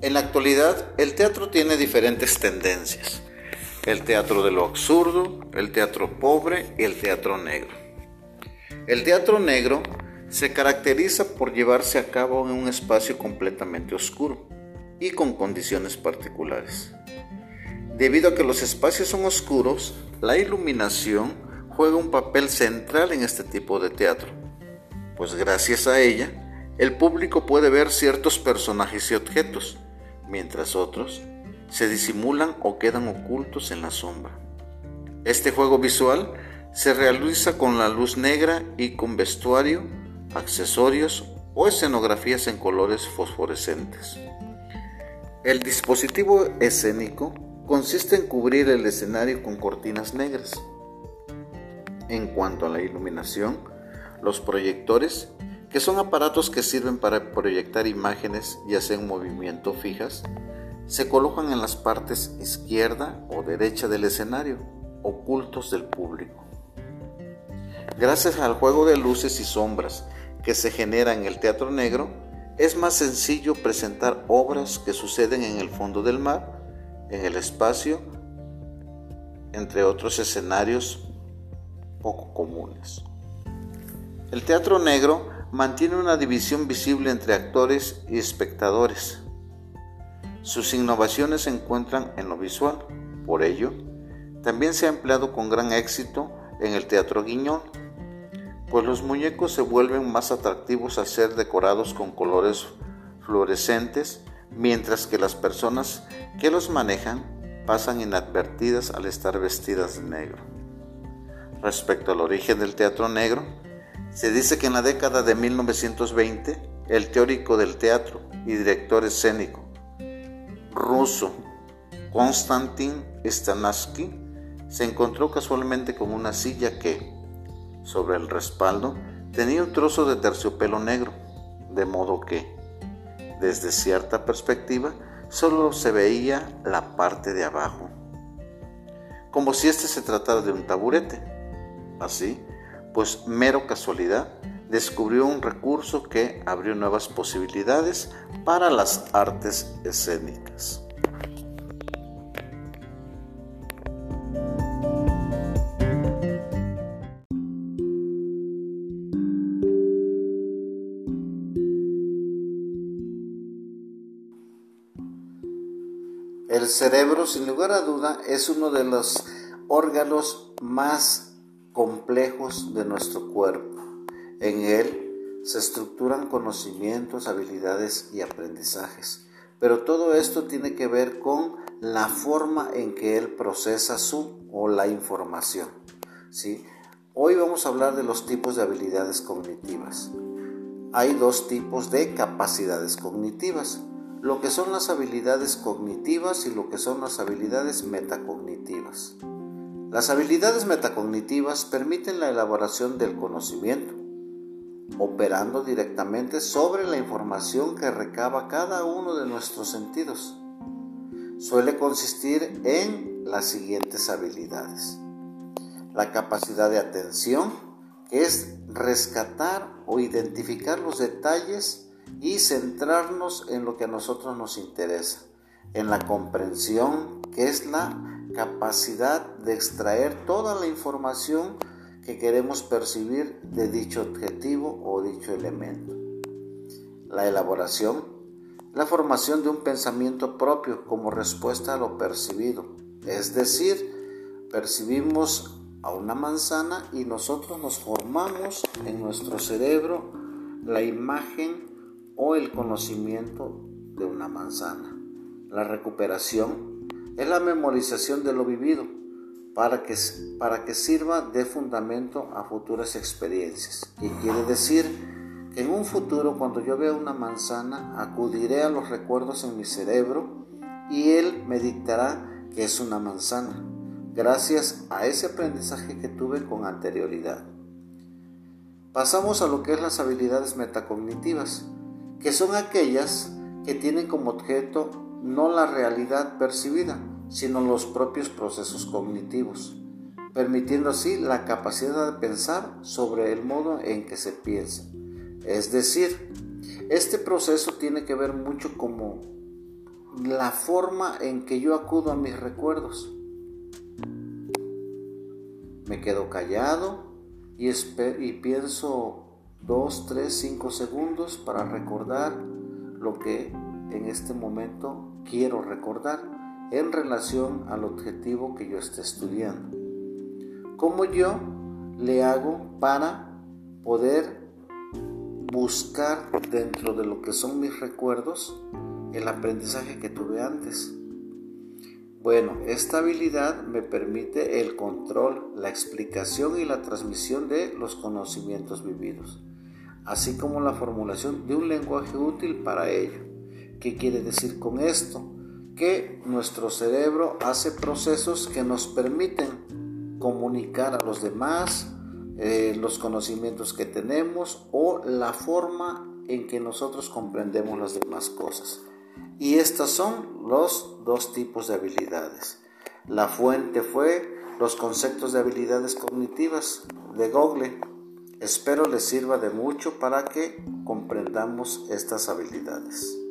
En la actualidad, el teatro tiene diferentes tendencias. El teatro de lo absurdo, el teatro pobre y el teatro negro. El teatro negro se caracteriza por llevarse a cabo en un espacio completamente oscuro y con condiciones particulares. Debido a que los espacios son oscuros, la iluminación juega un papel central en este tipo de teatro, pues gracias a ella, el público puede ver ciertos personajes y objetos, mientras otros se disimulan o quedan ocultos en la sombra. Este juego visual se realiza con la luz negra y con vestuario, accesorios o escenografías en colores fosforescentes. El dispositivo escénico consiste en cubrir el escenario con cortinas negras. En cuanto a la iluminación, los proyectores que son aparatos que sirven para proyectar imágenes ya sea en movimiento fijas, se colocan en las partes izquierda o derecha del escenario, ocultos del público. Gracias al juego de luces y sombras que se genera en el teatro negro, es más sencillo presentar obras que suceden en el fondo del mar, en el espacio, entre otros escenarios poco comunes. El teatro negro mantiene una división visible entre actores y espectadores. Sus innovaciones se encuentran en lo visual, por ello, también se ha empleado con gran éxito en el teatro guiñón, pues los muñecos se vuelven más atractivos al ser decorados con colores fluorescentes, mientras que las personas que los manejan pasan inadvertidas al estar vestidas de negro. Respecto al origen del teatro negro, se dice que en la década de 1920, el teórico del teatro y director escénico ruso Konstantin Stanislavski se encontró casualmente con una silla que, sobre el respaldo, tenía un trozo de terciopelo negro, de modo que, desde cierta perspectiva, solo se veía la parte de abajo, como si este se tratara de un taburete. Así, pues mero casualidad descubrió un recurso que abrió nuevas posibilidades para las artes escénicas. El cerebro, sin lugar a duda, es uno de los órganos más complejos de nuestro cuerpo. En él se estructuran conocimientos, habilidades y aprendizajes. Pero todo esto tiene que ver con la forma en que él procesa su o la información. ¿sí? Hoy vamos a hablar de los tipos de habilidades cognitivas. Hay dos tipos de capacidades cognitivas, lo que son las habilidades cognitivas y lo que son las habilidades metacognitivas. Las habilidades metacognitivas permiten la elaboración del conocimiento, operando directamente sobre la información que recaba cada uno de nuestros sentidos. Suele consistir en las siguientes habilidades. La capacidad de atención, que es rescatar o identificar los detalles y centrarnos en lo que a nosotros nos interesa. En la comprensión, que es la capacidad de extraer toda la información que queremos percibir de dicho objetivo o dicho elemento. La elaboración, la formación de un pensamiento propio como respuesta a lo percibido. Es decir, percibimos a una manzana y nosotros nos formamos en nuestro cerebro la imagen o el conocimiento de una manzana. La recuperación es la memorización de lo vivido para que, para que sirva de fundamento a futuras experiencias. Y quiere decir que en un futuro cuando yo vea una manzana acudiré a los recuerdos en mi cerebro y él me dictará que es una manzana, gracias a ese aprendizaje que tuve con anterioridad. Pasamos a lo que es las habilidades metacognitivas, que son aquellas que tienen como objeto no la realidad percibida, sino los propios procesos cognitivos, permitiendo así la capacidad de pensar sobre el modo en que se piensa. Es decir, este proceso tiene que ver mucho como la forma en que yo acudo a mis recuerdos. Me quedo callado y, y pienso dos, tres, cinco segundos para recordar lo que en este momento quiero recordar en relación al objetivo que yo esté estudiando. ¿Cómo yo le hago para poder buscar dentro de lo que son mis recuerdos el aprendizaje que tuve antes? Bueno, esta habilidad me permite el control, la explicación y la transmisión de los conocimientos vividos, así como la formulación de un lenguaje útil para ello. ¿Qué quiere decir con esto? Que nuestro cerebro hace procesos que nos permiten comunicar a los demás eh, los conocimientos que tenemos o la forma en que nosotros comprendemos las demás cosas. Y estas son los dos tipos de habilidades. La fuente fue los conceptos de habilidades cognitivas de Google. Espero les sirva de mucho para que comprendamos estas habilidades.